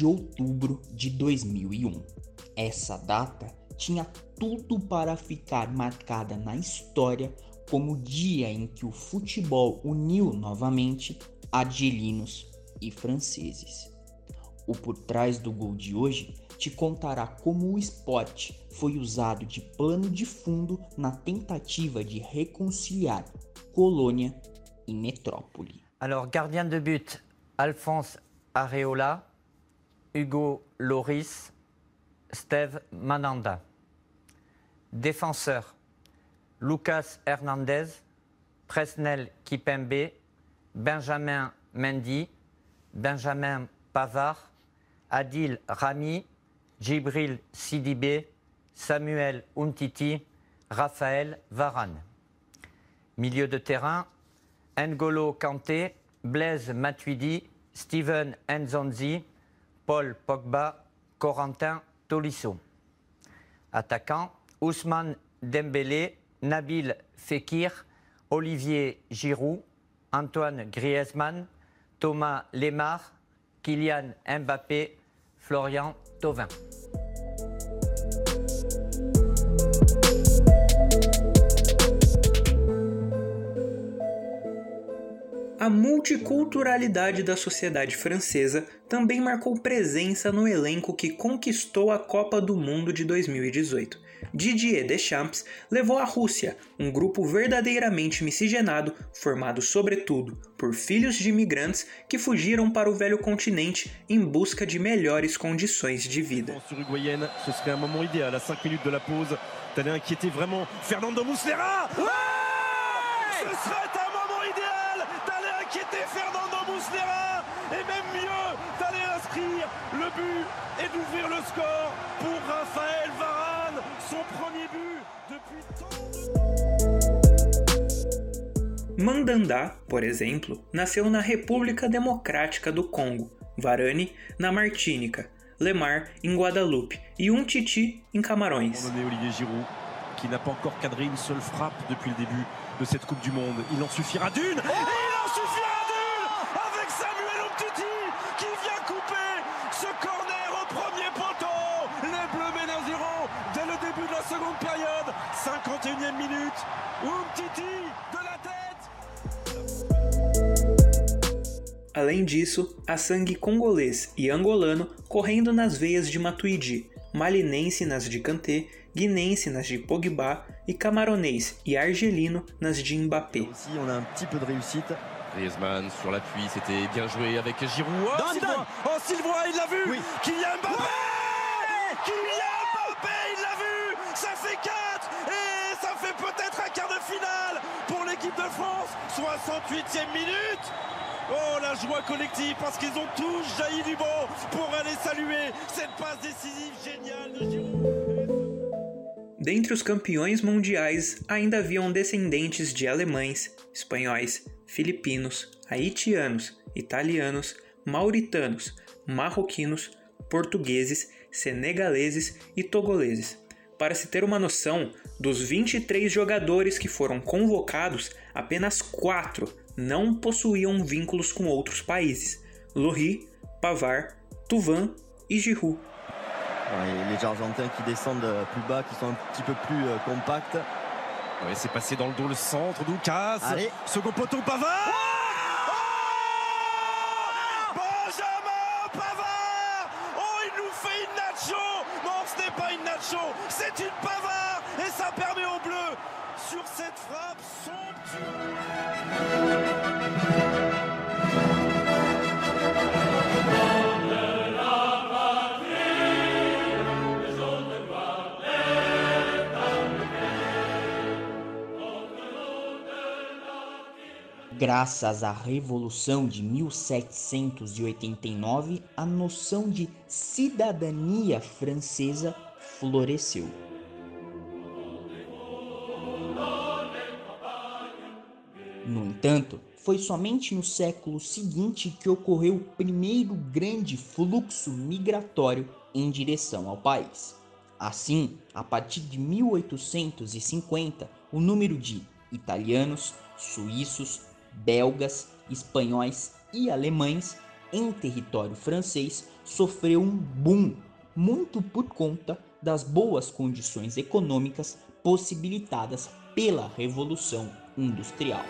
de outubro de 2001. Essa data tinha tudo para ficar marcada na história como o dia em que o futebol uniu novamente argelinos e franceses. O por trás do gol de hoje te contará como o esporte foi usado de plano de fundo na tentativa de reconciliar colônia e metrópole. Alors, gardien de but, Alphonse Areola, Hugo Loris, Steve Mananda. Défenseur, Lucas Hernandez, Presnel Kipembe, Benjamin Mendy, Benjamin Pavard, Adil Rami, Djibril Sidibé, Samuel Umtiti, Raphaël Varane. Milieu de terrain, N'Golo Kanté, Blaise Matuidi, Steven Nzonzi, Paul Pogba, Corentin Tolisso. Attaquant, Ousmane Dembélé, Nabil Fekir, Olivier Giroud, Antoine Griezmann, Thomas Lemar, Kylian Mbappé, Florian Thauvin. A multiculturalidade da sociedade francesa também marcou presença no elenco que conquistou a Copa do Mundo de 2018. Didier Deschamps levou a Rússia, um grupo verdadeiramente miscigenado, formado sobretudo por filhos de imigrantes que fugiram para o velho continente em busca de melhores condições de vida. ce serait un Fernando Muslera et même mieux d'aller inscrire le but et d'ouvrir le score pour Raphaël Varane, son premier but depuis tant de Mandanda, por exemplo, nasceu na República Democrática do Congo, Varane na Martínica, Lemar em Guadalupe e Umtiti em Camarões. Olivier Giroud, qui n'a pas encore cadré une seule frappe depuis le début de cette Coupe du Monde. Il en suffira d'une Et il en suffira d'une Avec Samuel Umtiti qui vient couper ce corner au premier poteau Les Bleus mènent à zéro dès le début de la seconde période. 51e minute. Umtiti de la tête Além disso, há sangue congolês e angolano correndo nas veias de Matuidi, malinense nas de Kanté, guinense nas de Pogba e camaronês e argelino nas de Mbappé. On a un petit peu de réussite. Griezmann sur l'appui, c'était bien joué avec Giroud. Oh, Oh, Zidane. Sylvain Oh, Sylvain, il l'a vu. Kylian Mbappé. Kylian France 68e minute Oh, la joie collective parce qu'ils ont tous jailli du banc pour aller saluer cette passe décisive géniale de Giroud. Dentre os campeões mundiais ainda haviam descendentes de alemães, espanhóis, filipinos, haitianos, italianos, mauritanos, marroquinos, portugueses, senegaleses e togoleses. Para se ter uma noção, dos 23 jogadores que foram convocados, apenas 4 não possuíam vínculos com outros países: Lohri, Pavard, Tuvan e Giroud. Ouais, les Argentins qui descendent euh, plus bas, qui sont un petit peu plus euh, compacts. Ouais, c'est passé dans le dos le centre, Doukas. Second poteau, Pavard Oh Benjamin Pavard Oh, il nous fait une nacho Non, ce nacho, c'est une Pavard Et ça permet aux Bleus, sur cette frappe somptueuse Graças à Revolução de 1789, a noção de cidadania francesa floresceu. No entanto, foi somente no século seguinte que ocorreu o primeiro grande fluxo migratório em direção ao país. Assim, a partir de 1850, o número de italianos, suíços, belgas, espanhóis e alemães em território francês sofreu um boom, muito por conta das boas condições econômicas possibilitadas pela Revolução Industrial.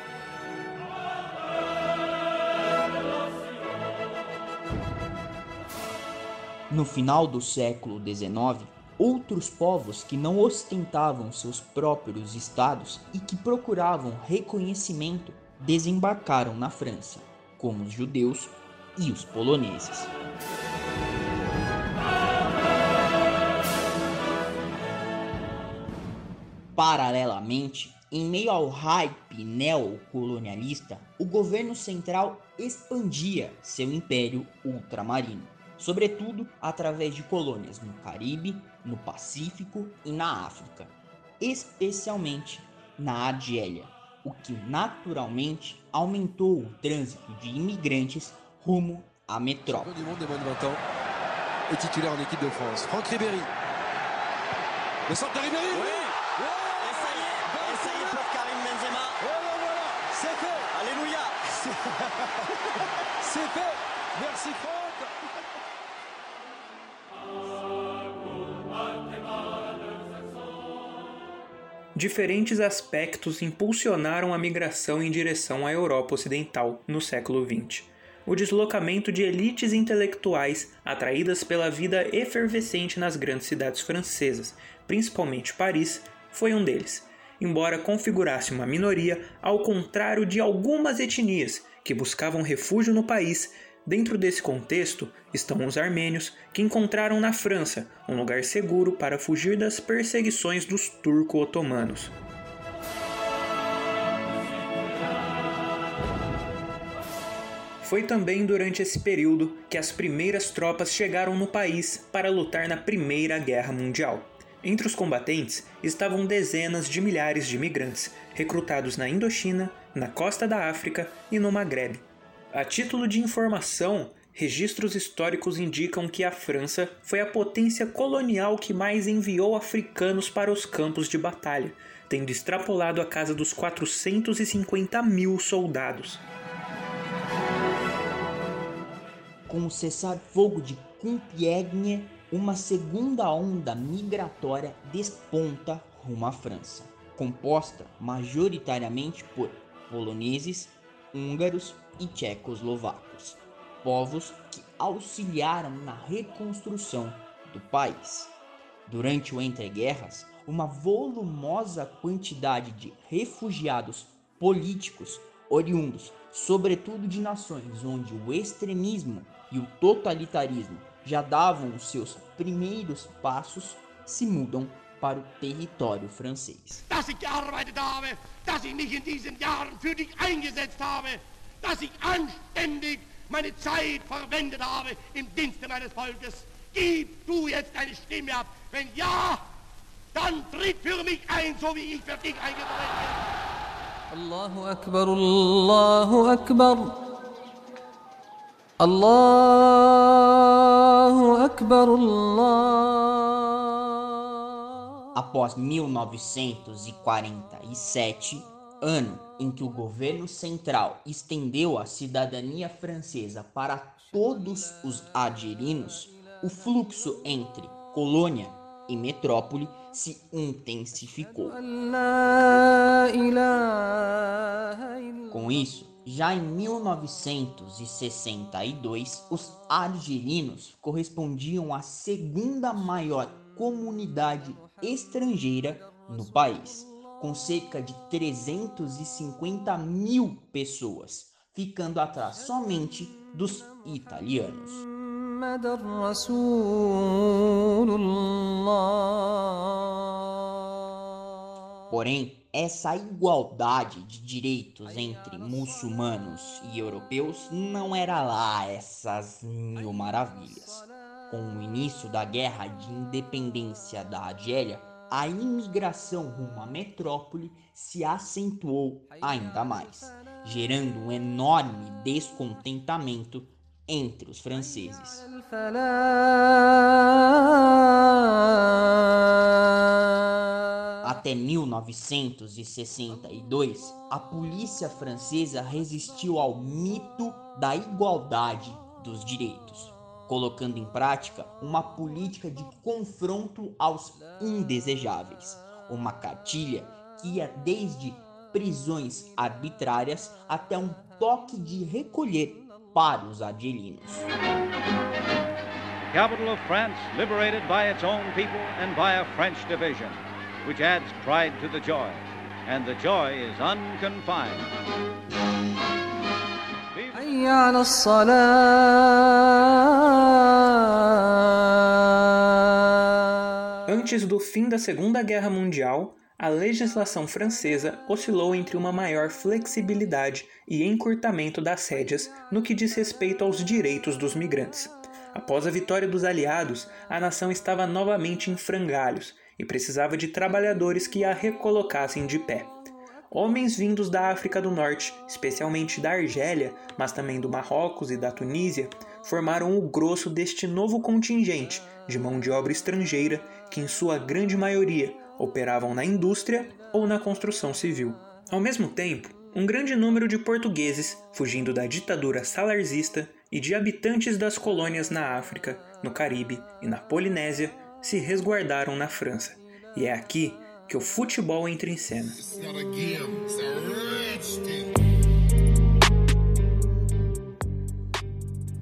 No final do século XIX, outros povos que não ostentavam seus próprios estados e que procuravam reconhecimento desembarcaram na França, como os judeus e os poloneses. Paralelamente, em meio ao hype neocolonialista, o governo central expandia seu império ultramarino, sobretudo através de colônias no Caribe, no Pacífico e na África, especialmente na Argélia, o que naturalmente aumentou o trânsito de imigrantes rumo à metrópole. Diferentes aspectos impulsionaram a migração em direção à Europa Ocidental no século XX. O deslocamento de elites intelectuais atraídas pela vida efervescente nas grandes cidades francesas, principalmente Paris, foi um deles, embora configurasse uma minoria ao contrário de algumas etnias que buscavam refúgio no país Dentro desse contexto estão os armênios, que encontraram na França um lugar seguro para fugir das perseguições dos turco-otomanos. Foi também durante esse período que as primeiras tropas chegaram no país para lutar na Primeira Guerra Mundial. Entre os combatentes estavam dezenas de milhares de imigrantes, recrutados na Indochina, na costa da África e no Maghreb. A título de informação, registros históricos indicam que a França foi a potência colonial que mais enviou africanos para os campos de batalha, tendo extrapolado a casa dos 450 mil soldados. Com o cessar-fogo de Compiègne, uma segunda onda migratória desponta rumo à França, composta majoritariamente por poloneses, húngaros e tchecoslovacos, povos que auxiliaram na reconstrução do país. Durante o entreguerras, uma volumosa quantidade de refugiados políticos oriundos, sobretudo de nações onde o extremismo e o totalitarismo já davam os seus primeiros passos, se mudam para o território francês. Ich habe, ich mich in diesen Jahren für dich eingesetzt habe, dass ich anständig meine Zeit verwendet habe im Dienste meines Volkes. Gib du jetzt deine Stimme ab. Wenn ja, dann tritt für mich ein, so wie ich für dich eingetreten bin. Allahu Akbar, Allahu Akbar. Allahu Akbar, Allah. Após 1947, ano em que o governo central estendeu a cidadania francesa para todos os aderinos, o fluxo entre colônia e metrópole se intensificou. Com isso, já em 1962, os argelinos correspondiam à segunda maior comunidade estrangeira no país com cerca de 350 mil pessoas, ficando atrás somente dos italianos. Porém, essa igualdade de direitos entre muçulmanos e europeus não era lá essas mil maravilhas. Com o início da Guerra de Independência da Argélia, a imigração rumo à metrópole se acentuou ainda mais, gerando um enorme descontentamento entre os franceses. Até 1962, a polícia francesa resistiu ao mito da igualdade dos direitos, colocando em prática uma política de confronto aos indesejáveis, uma cartilha que ia desde prisões arbitrárias até um toque de recolher para os argelinos. capital of France liberated by its own people and by a French division, which adds pride to the joy, and the joy is unconfined. حي على الصلاة Antes do fim da Segunda Guerra Mundial, a legislação francesa oscilou entre uma maior flexibilidade e encurtamento das rédeas no que diz respeito aos direitos dos migrantes. Após a vitória dos aliados, a nação estava novamente em frangalhos e precisava de trabalhadores que a recolocassem de pé. Homens vindos da África do Norte, especialmente da Argélia, mas também do Marrocos e da Tunísia, formaram o grosso deste novo contingente de mão de obra estrangeira que, em sua grande maioria, operavam na indústria ou na construção civil. Ao mesmo tempo, um grande número de portugueses, fugindo da ditadura salarzista e de habitantes das colônias na África, no Caribe e na Polinésia, se resguardaram na França. E é aqui que o futebol entra em cena.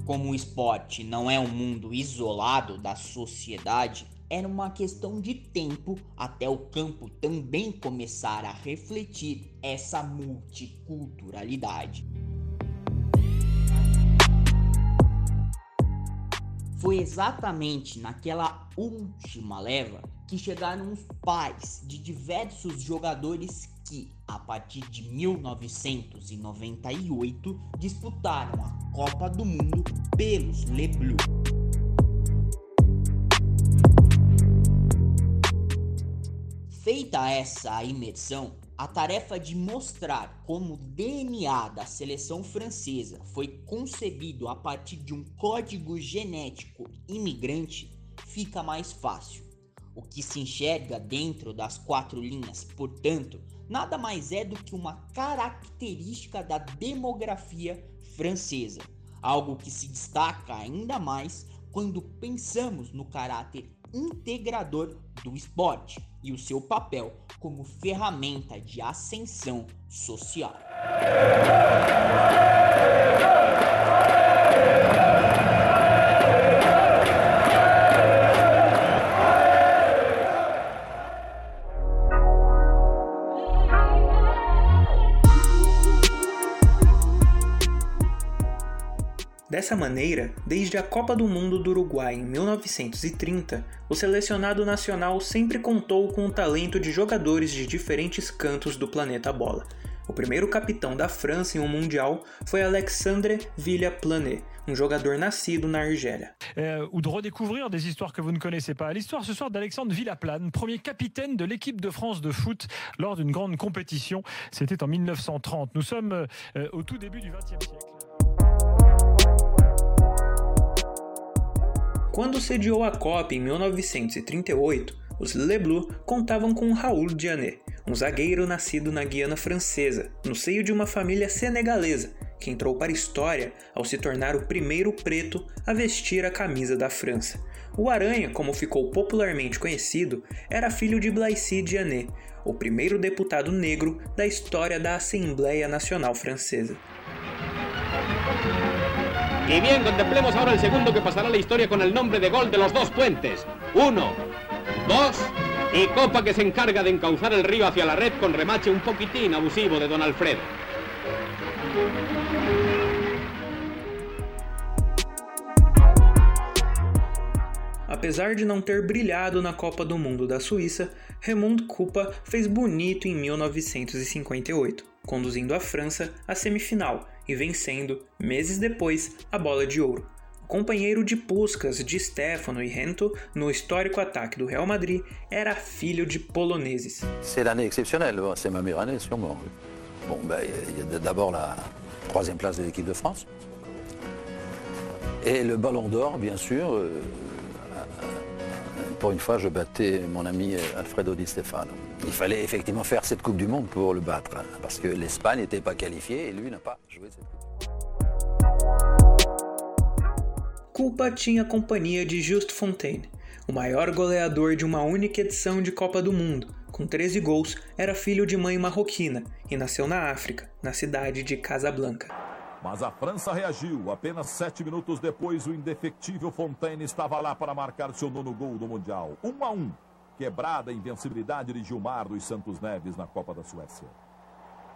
Como o esporte não é um mundo isolado da sociedade, era uma questão de tempo até o campo também começar a refletir essa multiculturalidade. Foi exatamente naquela última leva que chegaram os pais de diversos jogadores que, a partir de 1998, disputaram a Copa do Mundo pelos Le Bleu. Feita essa imersão, a tarefa de mostrar como o DNA da seleção francesa foi concebido a partir de um código genético imigrante fica mais fácil. O que se enxerga dentro das quatro linhas, portanto, nada mais é do que uma característica da demografia francesa, algo que se destaca ainda mais quando pensamos no caráter integrador do esporte e o seu papel como ferramenta de ascensão social. Dessa maneira, desde a Copa do Mundo do Uruguai em 1930, o selecionado nacional sempre contou com o talento de jogadores de diferentes cantos do planeta bola. O primeiro capitão da França em um mundial foi Alexandre Villaplanet, um jogador nascido na Argélia. Euh, ou de redécouvrir des histoires que vous ne connaissez pas. L'histoire ce soir d'Alexandre Villaplane, premier capitaine de l'équipe de France de foot lors d'une grande compétition. C'était en 1930. Nous sommes euh, au tout début du XXe siècle. Quando sediou a Copa em 1938, os Le Bleus contavam com Raoul Diané, um zagueiro nascido na Guiana Francesa, no seio de uma família senegalesa, que entrou para a história ao se tornar o primeiro preto a vestir a camisa da França. O Aranha, como ficou popularmente conhecido, era filho de Blaise Diané, o primeiro deputado negro da história da Assembleia Nacional Francesa. Y bien, contemplemos ahora el segundo que pasará la historia con el nombre de gol de los dos puentes. Uno, dos y Copa que se encarga de encauzar el río hacia la red con remache un poquitín abusivo de Don Alfredo. Apesar de não ter brilhado na Copa do Mundo da Suíça, Raymond Kupa fez bonito em 1958, conduzindo a França à semifinal e vencendo, meses depois, a bola de ouro. O companheiro de Puskas, de Stefano e Rento no histórico ataque do Real Madrid era filho de poloneses. C'est l'année exceptionnelle, c'est ma meilleure année sûrement. Bon, ben, il a d'abord la troisième place de l'équipe de France. Et le ballon d'or, bien sûr. euh, pour une fois, je battais mon ami Alfredo Di Stefano. Il fallait effectivement faire cette Coupe du Monde pour le battre, hein, parce que l'Espagne n'était pas qualifiée et lui n'a pas joué cette Coupe. culpa tinha companhia de Just Fontaine, o maior goleador de uma única edição de Copa do Mundo. Com 13 gols, era filho de mãe marroquina e nasceu na África, na cidade de Casablanca. Mas a França reagiu. Apenas sete minutos depois, o indefectível Fontaine estava lá para marcar seu nono gol do Mundial. 1 um a 1. Um. Quebrada a invencibilidade de Gilmar dos Santos Neves na Copa da Suécia.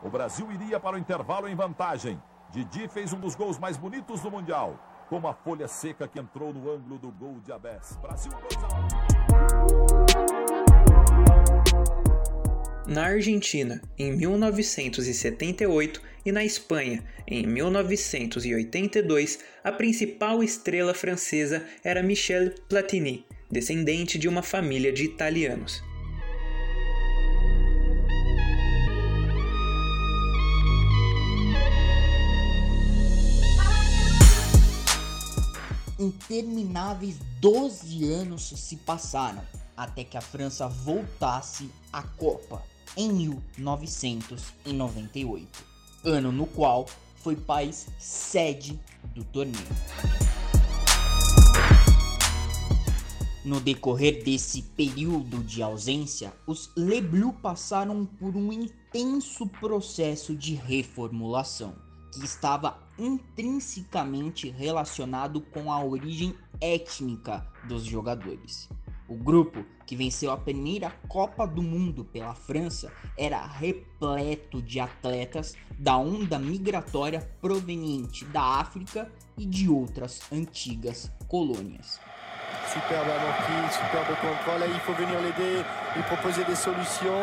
O Brasil iria para o intervalo em vantagem. Didi fez um dos gols mais bonitos do Mundial, com uma folha seca que entrou no ângulo do gol de Abés. Brasil 2 a 1. Na Argentina, em 1978, e na Espanha, em 1982, a principal estrela francesa era Michel Platini, descendente de uma família de italianos. Intermináveis 12 anos se passaram até que a França voltasse à Copa em 1998 ano no qual foi país sede do torneio. No decorrer desse período de ausência, os Le Bleu passaram por um intenso processo de reformulação, que estava intrinsecamente relacionado com a origem étnica dos jogadores. O grupo, que venceu a primeira Copa do Mundo pela França, era repleto de atletas da onda migratória proveniente da África e de outras antigas colônias. Superbe amorti, superbe contrôle. il faut venir l'aider, lui proposer des solutions.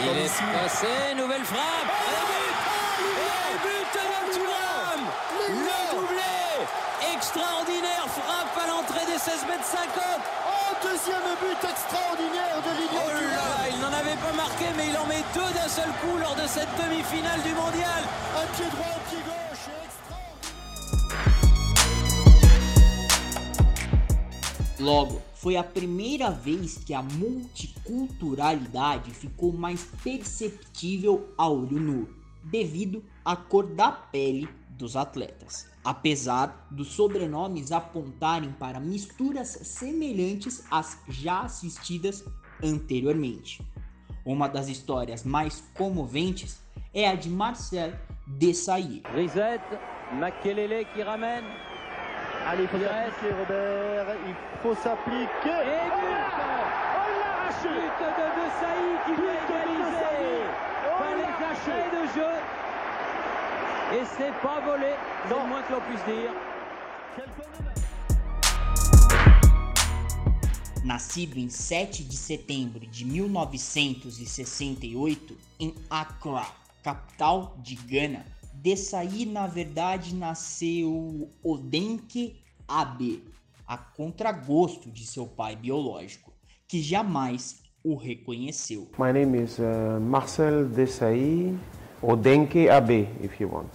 Il est passé, nouvelle frappe. 50-50. Oh, deuxième but extraordinaire de Lilian oh là, Il n'en avait pas marqué, mais il en met deux d'un seul coup lors de cette demi-finale du mondial. Un pied droit, un pied gauche. Extraordinaire. Logo, foi a primeira vez que a multiculturalidade ficou mais perceptível a olho nu, devido à cor da pele dos atletas. Apesar dos sobrenomes apontarem para misturas semelhantes às já assistidas anteriormente. Uma das histórias mais comoventes é a de Marcel Desailly. Risette, Makelele qui ramène. Allez, il faut s'appliquer, Robert. Il faut s'appliquer. Et but Oh l'arraché But de Desailly qui vient égaliser les arrêts de jeu. Et c'est pas volé, c'est le moins que l'on puisse dire. Nascido em 7 de setembro de 1968 em Accra, capital de Gana, Desailly na verdade nasceu Odenke Abe, a contragosto de seu pai biológico, que jamais o reconheceu. My name is uh, Marcel Desailly Odenke Abe, if you want.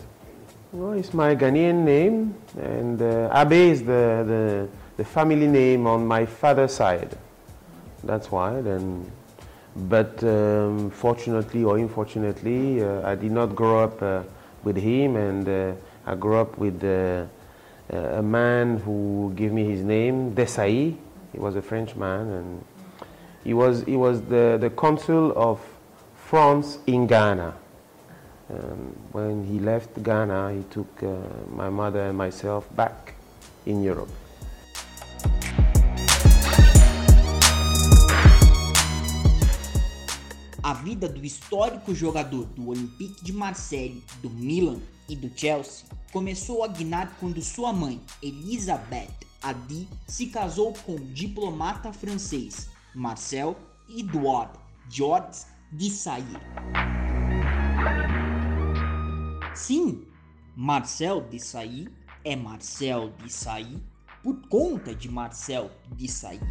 It's my Ghanaian name, and uh, Abe is the, the, the family name on my father's side. That's why. Then, but um, fortunately or unfortunately, uh, I did not grow up uh, with him, and uh, I grew up with uh, a man who gave me his name, Desailly. He was a French man, and he was he was the, the consul of France in Ghana. Um, when he left Ghana, he took uh, my mother and myself back in Europe. A vida do histórico jogador do Olympique de Marseille, do Milan e do Chelsea começou a guinar quando sua mãe, Elisabeth Adi, se casou com o diplomata francês Marcel Edouard Georges Desailly. Sim, Marcel Desailly é Marcel Desailly por conta de Marcel Desailly.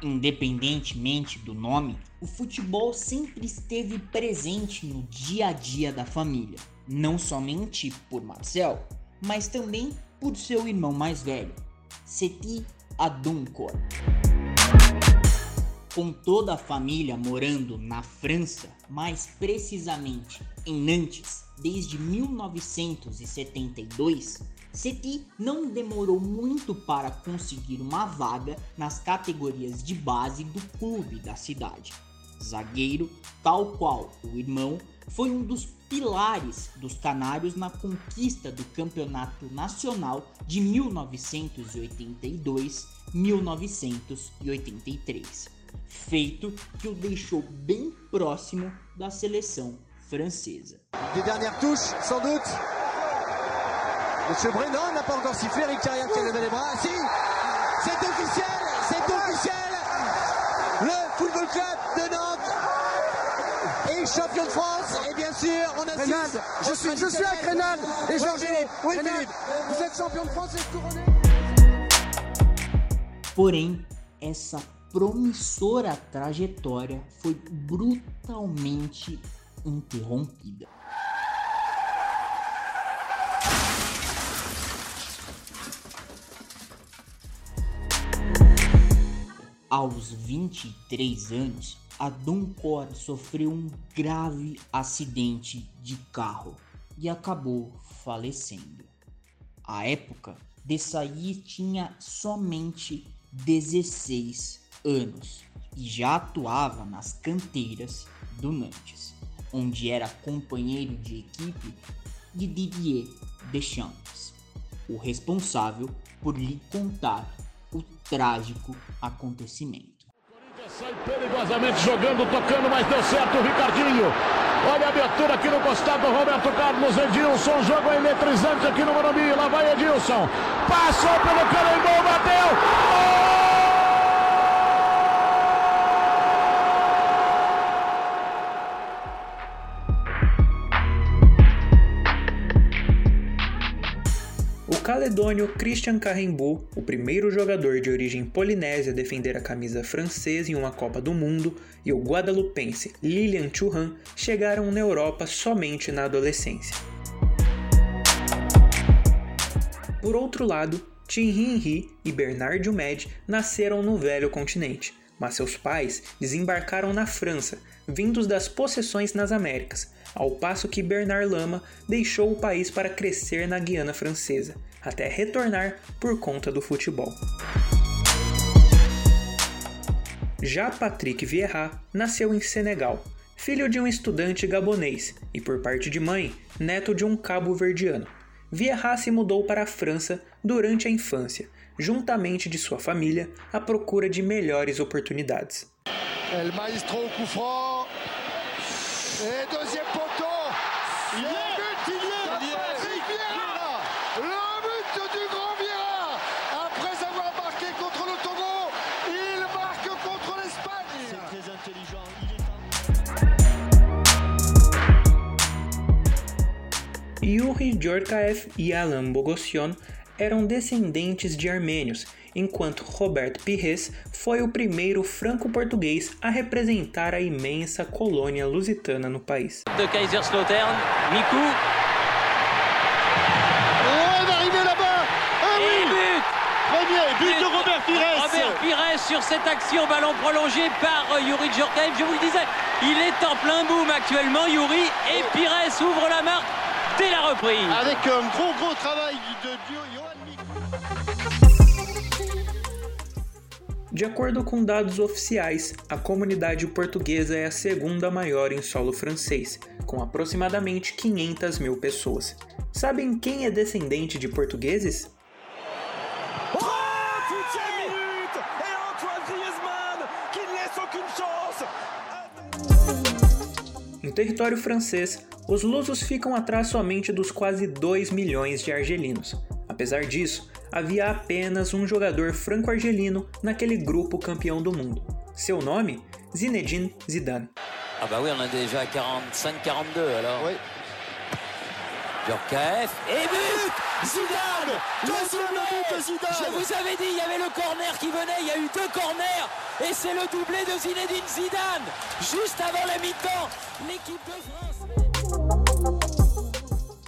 Independentemente do nome, o futebol sempre esteve presente no dia a dia da família, não somente por Marcel, mas também por seu irmão mais velho, Seti Adunkor. Com toda a família morando na França, mais precisamente em Nantes, desde 1972, Seti não demorou muito para conseguir uma vaga nas categorias de base do clube da cidade. Zagueiro, tal qual o irmão, foi um dos pilares dos Canários na conquista do Campeonato Nacional de 1982-1983, feito que o deixou bem próximo da seleção francesa. Des dernières touches, sans doute. Monsieur Brennan n'a pas encore sifflé, Eric Carrière qui a levé les bras. Si, c'est officiel, c'est officiel. Le Football Club de Nantes est champion de France. Et bien sûr, on assiste. Je suis, je suis à Crénal et Georges. Oui, Philippe, vous êtes champion de France et couronné. Porém, essa promissora trajetória foi brutalmente interrompida. Aos 23 anos, a Duncor sofreu um grave acidente de carro e acabou falecendo. À época, Dessailly tinha somente 16 anos e já atuava nas canteiras do Nantes, onde era companheiro de equipe de Didier Deschamps, o responsável por lhe contar o trágico acontecimento. Sai perigosamente jogando, tocando, mas deu certo o Ricardinho. Olha a abertura aqui no costado, Roberto Carlos, Edilson, jogo eletrizante aqui no Morumbi, lá vai Edilson. Passou pelo Carembão, bateu. O caledônio Christian Carrembu, o primeiro jogador de origem polinésia a defender a camisa francesa em uma Copa do Mundo, e o guadalupense Lilian Thuram chegaram na Europa somente na adolescência. Por outro lado, Tim Henry e Bernard Jumed nasceram no velho continente, mas seus pais desembarcaram na França, vindos das possessões nas Américas, ao passo que Bernard Lama deixou o país para crescer na Guiana Francesa, até retornar por conta do futebol. Já Patrick Vieira nasceu em Senegal, filho de um estudante gabonês e, por parte de mãe, neto de um cabo-verdiano. Vieira se mudou para a França durante a infância, juntamente de sua família, à procura de melhores oportunidades. El maestro Yuri Djorkaeff e Alain Bogossian eram descendentes de armênios, enquanto Robert Pires foi o primeiro franco-português a representar a imensa colônia lusitana no país. De Kaiserslautern, Miku. Oh, va arriver là-bas. Ah oui. but Premier but de Robert Pires. Robert Pires sur cette action, ballon prolongé par euh, Yuri Djorkaeff. Je vous le disais, il est en plein boom actuellement, Yuri, et Pires ouvre la marque reprise. Avec un gros gros travail de. De acordo com dados oficiais, a comunidade portuguesa é a segunda maior em solo francês, com aproximadamente 500 mil pessoas. Sabem quem é descendente de portugueses? Território francês, os lusos ficam atrás somente dos quase 2 milhões de argelinos. Apesar disso, havia apenas um jogador franco-argelino naquele grupo campeão do mundo. Seu nome? Zinedine Zidane. Ah bah oui, on a déjà 45-42 alors. Oui. Djorkaeff. Et but Zidane Deuxième but de Zidane. Je vous avais dit, il y avait le corner qui venait, il y a eu deux corners. Et c'est le doublé de Zinedine Zidane. Juste avant la mi-temps, l'équipe de France...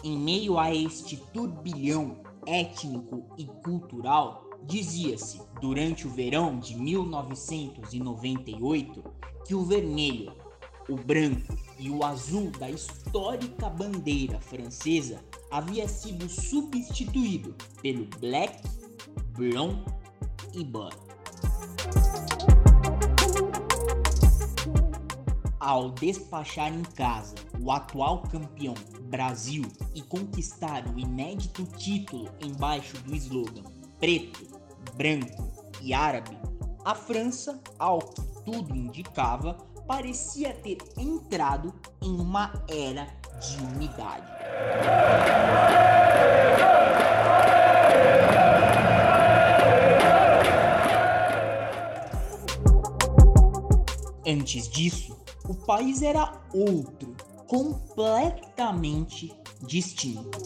Em meio a este turbilhão étnico e cultural, dizia-se, durante o verão de 1998, que o vermelho, o branco e o azul da histórica bandeira francesa havia sido substituído pelo black, brown e blue. Ao despachar em casa o atual campeão Brasil e conquistar o inédito título embaixo do slogan preto, branco e árabe, a França, ao que tudo indicava, parecia ter entrado em uma era de unidade. Antes disso, o país era outro, completamente distinto.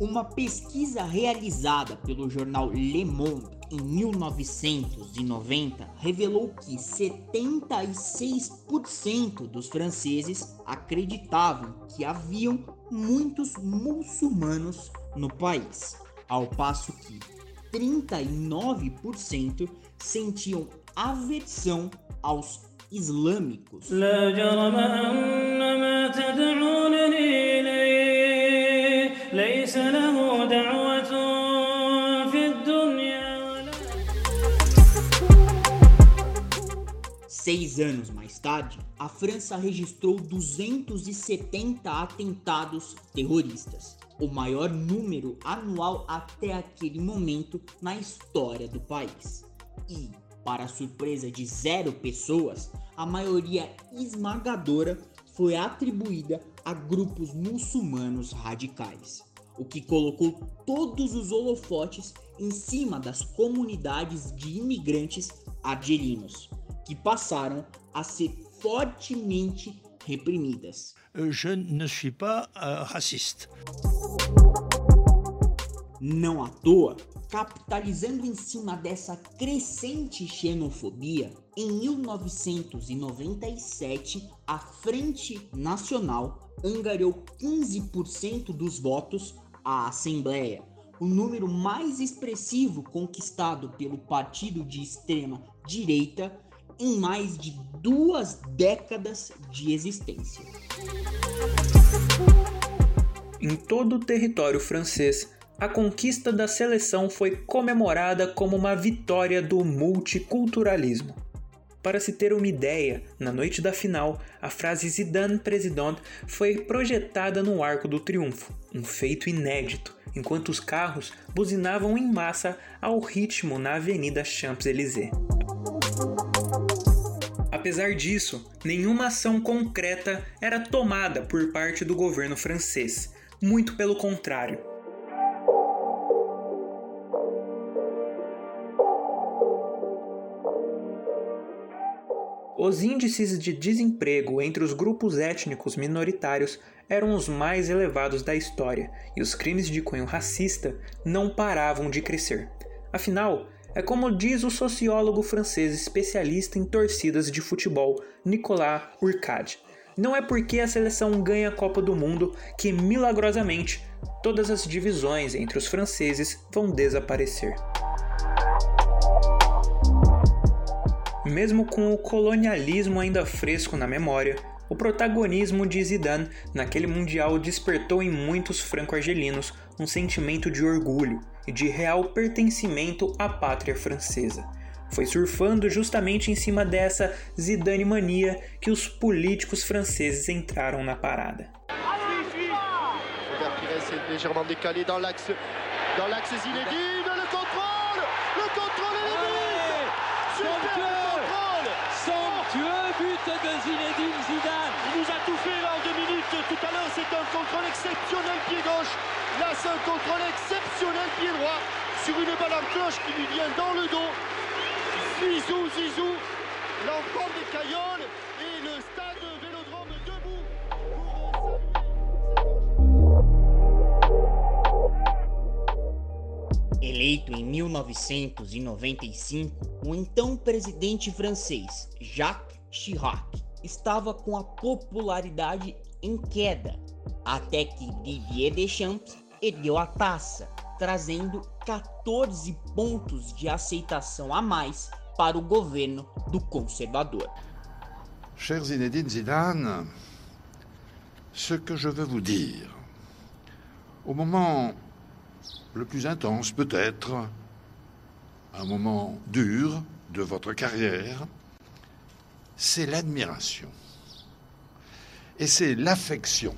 Uma pesquisa realizada pelo jornal Le Monde em 1990 revelou que 76% dos franceses acreditavam que haviam muitos muçulmanos no país, ao passo que 39% sentiam aversão aos islâmicos. Seis anos mais tarde, a França registrou 270 atentados terroristas, o maior número anual até aquele momento na história do país. E, para surpresa de zero pessoas, a maioria esmagadora foi atribuída a grupos muçulmanos radicais, o que colocou todos os holofotes em cima das comunidades de imigrantes argelinos, que passaram a ser fortemente reprimidas. Je ne suis pas uh, raciste. Não à toa, capitalizando em cima dessa crescente xenofobia, em 1997 a Frente Nacional angariou 15% dos votos à Assembleia, o número mais expressivo conquistado pelo partido de extrema direita em mais de duas décadas de existência. Em todo o território francês, a conquista da seleção foi comemorada como uma vitória do multiculturalismo. Para se ter uma ideia, na noite da final, a frase Zidane President foi projetada no Arco do Triunfo, um feito inédito, enquanto os carros buzinavam em massa ao ritmo na Avenida Champs-Élysées. Apesar disso, nenhuma ação concreta era tomada por parte do governo francês, muito pelo contrário. Os índices de desemprego entre os grupos étnicos minoritários eram os mais elevados da história e os crimes de cunho racista não paravam de crescer. Afinal, é como diz o sociólogo francês especialista em torcidas de futebol Nicolas Urcade: não é porque a seleção ganha a Copa do Mundo que milagrosamente todas as divisões entre os franceses vão desaparecer. Mesmo com o colonialismo ainda fresco na memória, o protagonismo de Zidane naquele Mundial despertou em muitos franco-argelinos um sentimento de orgulho e de real pertencimento à pátria francesa. Foi surfando justamente em cima dessa Zidane mania que os políticos franceses entraram na parada. légèrement un contrôle exceptionnel pied gauche. Là c'est un contrôle exceptionnel pied droit. Sur une balle en cloche qui lui vient dans le dos. Zizou Zizou. L'enfant des Cailloles. Et le stade Vélodrome debout. Eleito em 1995, o então presidente francês Jacques Chirac estava com a popularidade em queda, até que Didier Deschamps ergueu a taça, trazendo 14 pontos de aceitação a mais para o governo do conservador. Cher Zinedine Zidane, ce que je veux vous dire, au moment le plus intense peut-être, un moment dur de votre carrière, c'est l'admiration. Et c'est l'affection.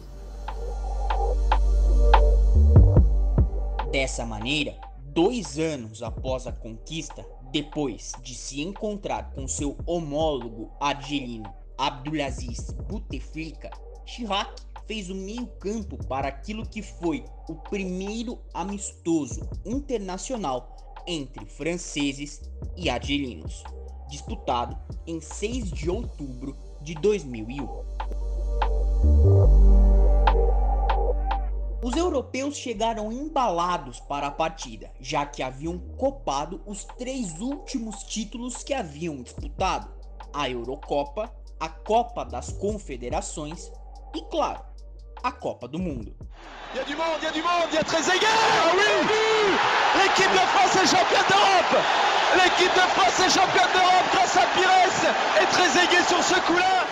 Dessa maneira, dois anos após a conquista, depois de se encontrar com seu homólogo argelino Abdulaziz Bouteflika, Chirac fez o meio-campo para aquilo que foi o primeiro amistoso internacional entre franceses e argelinos, disputado em 6 de outubro de 2001. Os europeus chegaram embalados para a partida, já que haviam copado os três últimos títulos que haviam disputado: a Eurocopa, a Copa das Confederações e, claro, a Copa do Mundo. Il y a du monde, il y a du monde, il y a Trezeguet Ah oui L'équipe de France est championne d'Europe. L'équipe de France est championne d'Europe grâce à Pires et Trezeguet sur ce coup-là,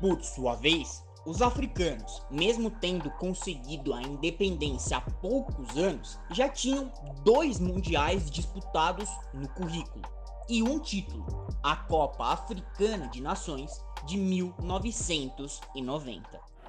Por sua vez, os africanos, mesmo tendo conseguido a independência há poucos anos, já tinham dois mundiais disputados no currículo e um título, a Copa Africana de Nações de 1990.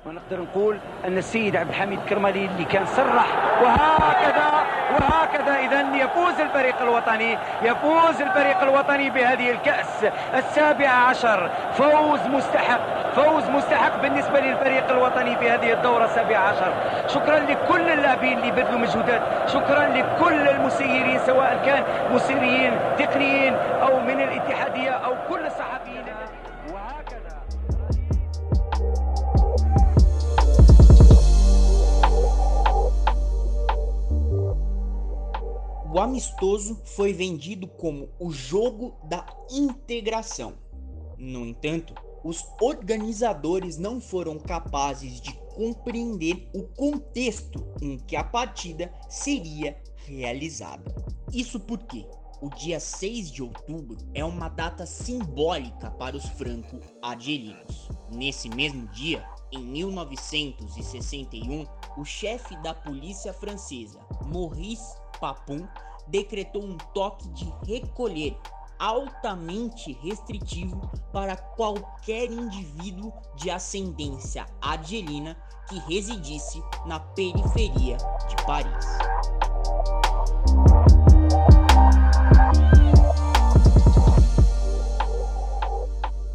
ونقدر نقول ان السيد عبد الحميد كرمالي اللي كان صرح وهكذا وهكذا اذا يفوز الفريق الوطني يفوز الفريق الوطني بهذه الكاس السابعه عشر فوز مستحق فوز مستحق بالنسبة للفريق الوطني في هذه الدورة السابعة عشر. شكرا لكل اللاعبين اللي بذلوا مجهودات. شكرا لكل المسيرين سواء كان مسيرين تقنيين أو من الاتحادية أو كل الصحفيين. وهكذا. O amistoso foi vendido como o jogo da integração. No entanto, os organizadores não foram capazes de compreender o contexto em que a partida seria realizada. Isso porque o dia 6 de outubro é uma data simbólica para os franco-argelinos. Nesse mesmo dia, em 1961, o chefe da polícia francesa, Maurice Papon, decretou um toque de recolher altamente restritivo para qualquer indivíduo de ascendência argelina que residisse na periferia de Paris.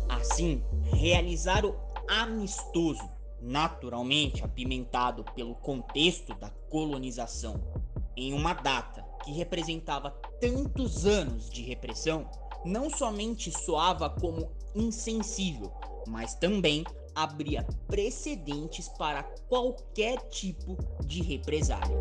Assim, realizar o amistoso, naturalmente apimentado pelo contexto da colonização, em uma data que representava tantos anos de repressão, não somente soava como insensível, mas também abria precedentes para qualquer tipo de represália.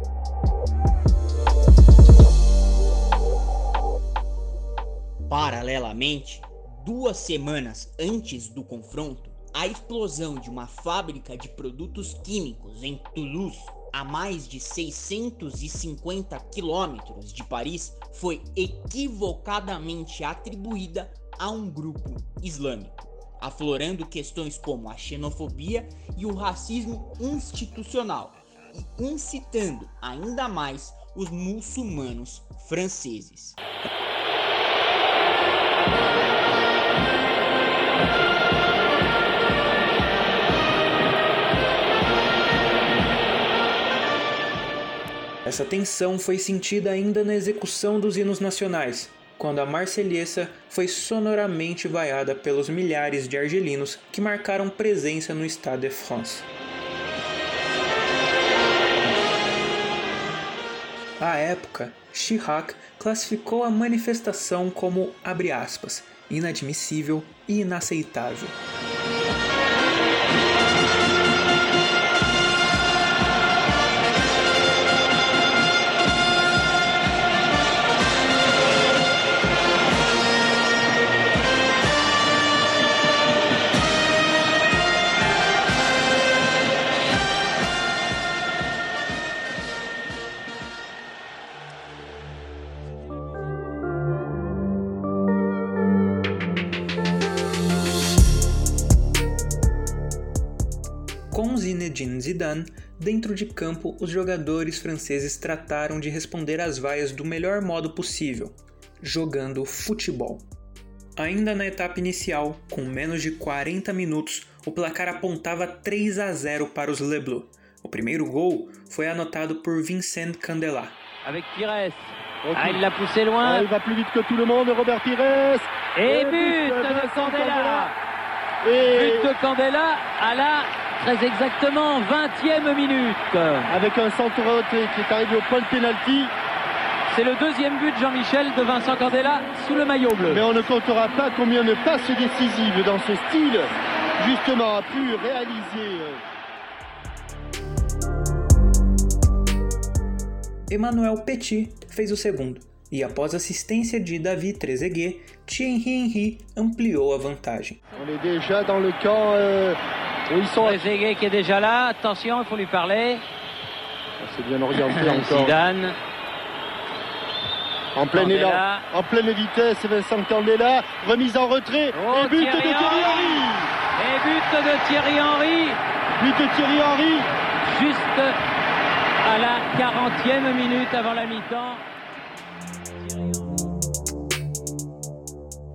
Paralelamente, duas semanas antes do confronto, a explosão de uma fábrica de produtos químicos em Toulouse, a mais de 650 quilômetros de Paris, foi equivocadamente atribuída a um grupo islâmico, aflorando questões como a xenofobia e o racismo institucional e incitando ainda mais os muçulmanos franceses. Essa tensão foi sentida ainda na execução dos hinos nacionais, quando a Marselhesa foi sonoramente vaiada pelos milhares de argelinos que marcaram presença no Stade de France. À época, Chirac classificou a manifestação como, aspas, inadmissível e inaceitável. Zinedine Zidane, dentro de campo os jogadores franceses trataram de responder às vaias do melhor modo possível, jogando futebol. Ainda na etapa inicial, com menos de 40 minutos, o placar apontava 3 a 0 para os Le Bleus. O primeiro gol foi anotado por Vincent Candela. Avec Pires. Ah, il l'a poussé loin. Ah, il va plus vite que tout le monde, Robert Pires. Et, but, de Candela. Et... But de Candela à la très exactement 20e minute. Avec un centre qui est arrivé au point de pénalty. C'est le deuxième but, Jean-Michel, de Vincent Candela sous le maillot bleu. Mais on ne comptera pas combien de passes décisives dans ce style, justement, a pu réaliser. Emmanuel Petit fez o segundo, e após assistência de Davi Trezeguet, Thierry Henry ampliou a vantagem. On est déjà dans le camp euh, Trezeguet qui est déjà là, attention, il faut lui parler. C'est bien orienté encore. Zidane. En plein élan, en pleine vitesse, Vincent Candela, remise en retrait, oh, et but Thierry de Thierry Henry. Et but de Thierry Henry. But de Thierry Henry. Juste à la 40e minute avant la mi-temps.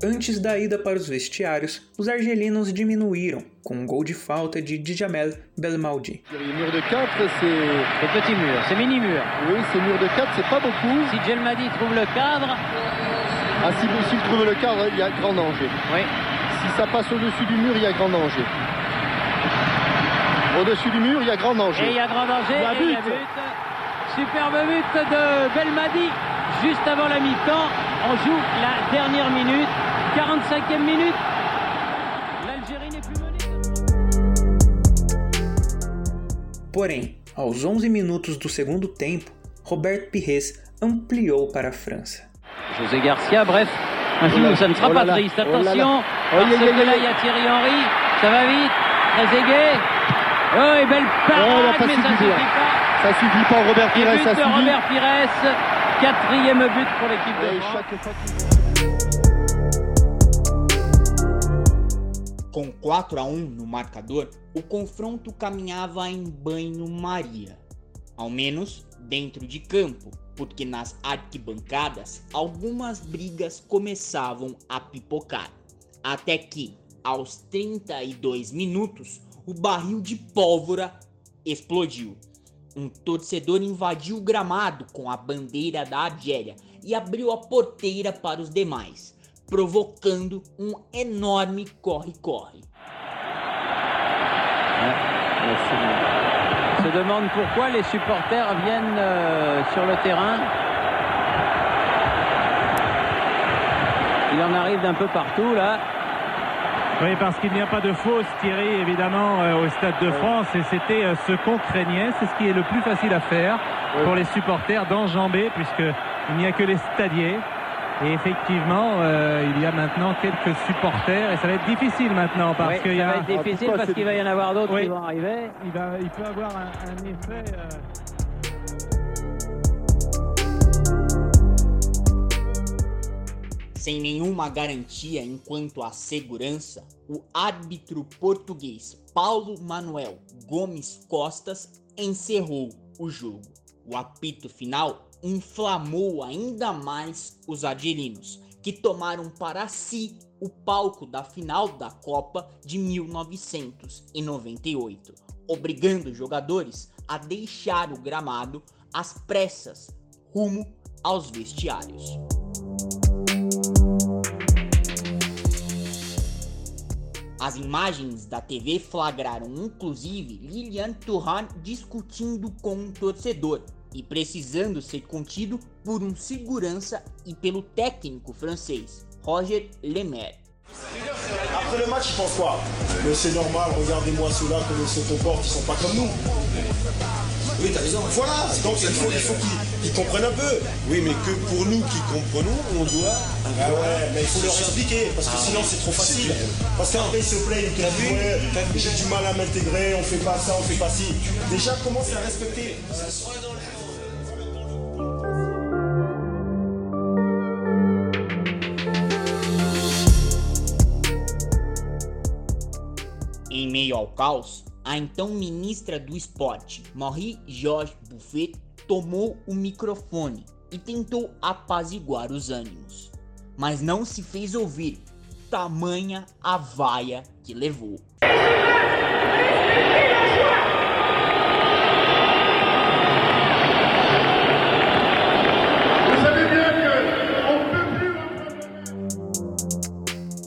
Antes da ida para os vestiários, os argelinos diminuíram com um gol de falta de Djamel Belmaldi. Le mur de 4, c'est. C'est petit mur, c'est mini mur. Oui, c'est mur de 4, c'est pas beaucoup. Si Djelmadi trouve le cadre. Ah, si s'il trouve le cadre, il y a grand danger. Oui. Si ça passe au-dessus du mur, il y a grand danger. Au-dessus du mur, il y a grand danger. Et il y a grand danger. But. Superbe but de Belmadi juste avant la mi-temps. On joue la dernière minute, 45e minute. L'Algérie n'est plus menée. Porém, aos 11 minutos do segundo tempo, Robert Pires ampliou para a França. José Garcia, bref, un film où ça ne sera Oh pas là là, triste. oh là là. Attention, Oh, parce que là, il y a Thierry Henry. Ça va vite, très aigué. Oh, et belle Oh, parade, mais ça suffi, suffit pas. Ça suffit pas, Robert Pires, ça suffit. Robert Pires, quatrième but pour l'équipe de France. Com 4 a 1 no marcador, o confronto caminhava em banho-maria. Ao menos dentro de campo, porque nas arquibancadas algumas brigas começavam a pipocar. Até que, aos 32 minutos, o barril de pólvora explodiu. Um torcedor invadiu o gramado com a bandeira da Argélia e abriu a porteira para os demais, provocando um enorme corre-corre. Se demande pourquoi les supporters viennent euh, sur le terrain. Il en arrive d'un peu partout là. Oui, parce qu'il n'y a pas de fausse, Thierry, évidemment, euh, au Stade de France. Et c'était euh, ce qu'on craignait. C'est ce qui est le plus facile à faire pour les supporters d'enjamber, puisqu'il n'y a que les stadiers. Et effectivement, euh, il y a maintenant quelques supporters. Et ça va être difficile maintenant, parce Oui, qu'il y ça a... va être difficile parce qu'il va y en avoir d'autres Oui. qui vont arriver. Il, va, il peut avoir un, un effet... Sem nenhuma garantia enquanto à segurança, o árbitro português Paulo Manuel Gomes Costas encerrou o jogo. O apito final inflamou ainda mais os argelinos, que tomaram para si o palco da final da Copa de 1998, obrigando os jogadores a deixar o gramado às pressas rumo aos vestiários. As imagens da TV flagraram inclusive Lilian Thuram discutindo com um torcedor e precisando ser contido por um segurança e pelo técnico francês Roger Lemaire. Après le match, ils pensent quoi Mais c'est normal, regardez-moi ceux-là, comment ils se comportent, ils sont pas comme nous. Oui, t'as raison. Voilà, donc il faut, faut qu'ils qu'ils comprennent un peu. Oui, mais que pour nous qui comprenons, on doit. Ah ouais, mais il faut leur expliquer, parce que sinon c'est trop facile. Parce qu'après ils se plaignent, ils te disent ouais, j'ai du mal à m'intégrer, on fait pas ça, on fait pas ci. Déjà, commence à respecter. Em meio ao caos, a então ministra do Esporte, Marie-Georges Buffet, tomou o microfone e tentou apaziguar os ânimos, mas não se fez ouvir, tamanha a vaia que levou.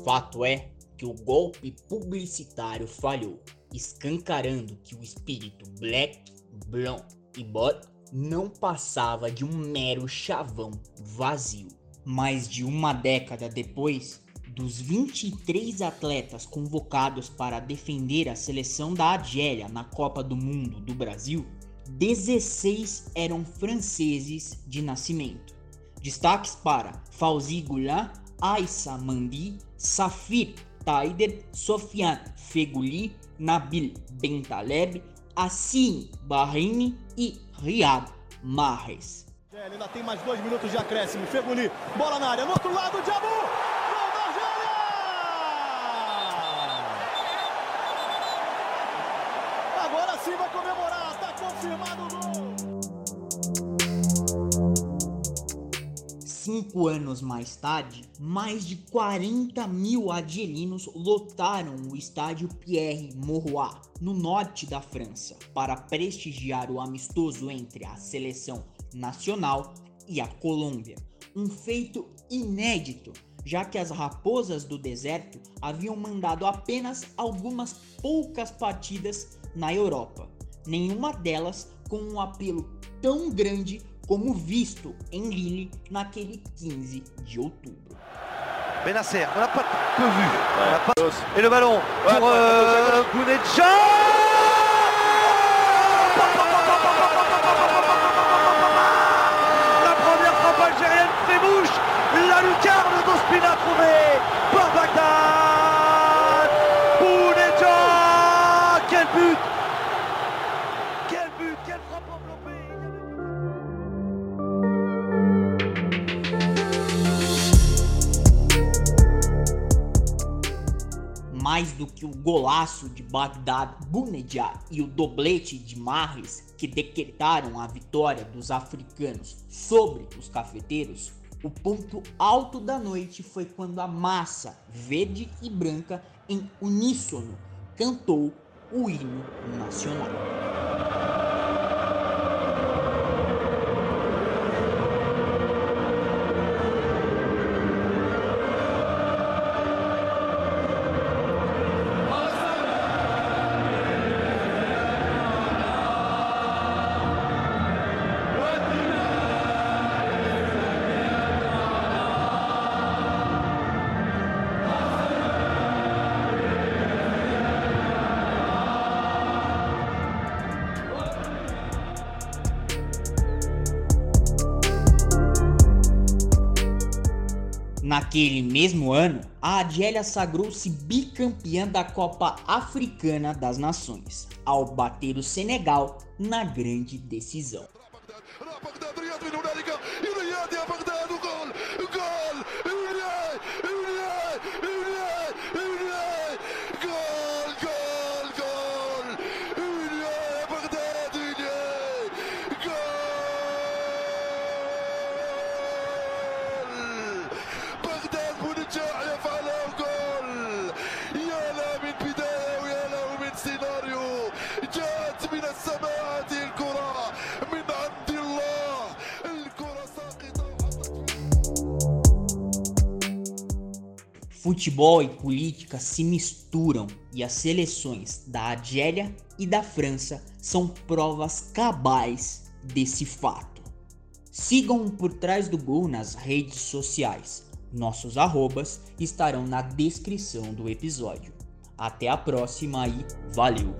Fato é que o golpe publicitário falhou, escancarando que o espírito Black, Brown e Bot não passava de um mero chavão vazio. Mais de uma década depois, dos 23 atletas convocados para defender a seleção da Argélia na Copa do Mundo do Brasil, 16 eram franceses de nascimento. Destaques para Fauzi Goulin, Aissa Mandi, Safir Taider, Sofiane Feguli, Nabil Bentaleb, Assim Bahreini e Riyad Mahrez. Ainda tem mais dois minutos de acréscimo. Feguli, bola na área, no outro lado, Argélia! Agora sim vai comemorar, está confirmado o gol! Cinco anos mais tarde, mais de 40 mil argelinos lotaram o estádio Pierre Mauroy, no norte da França, para prestigiar o amistoso entre a seleção nacional e a Colômbia. Um feito inédito, já que as raposas do deserto haviam mandado apenas algumas poucas partidas na Europa, nenhuma delas com um apelo tão grande como visto em Lille naquele 15 de outubro. Benacer, on n'a pas peu vu. On pas... Et le ballon pour euh, Bounedja algérienne fait bouche. La lucarne d'Ospina trouvée mais do que o golaço de Bagdad Bounedjah e o doblete de Mahrez que decretaram a vitória dos africanos sobre os cafeteiros, o ponto alto da noite foi quando a massa verde e branca em uníssono cantou o hino nacional. Naquele mesmo ano, a Argélia sagrou-se bicampeã da Copa Africana das Nações, ao bater o Senegal na grande decisão. Futebol e política se misturam e as seleções da Argélia e da França são provas cabais desse fato. Sigam por trás do gol nas redes sociais. Nossos arrobas estarão na descrição do episódio. Até a próxima e valeu!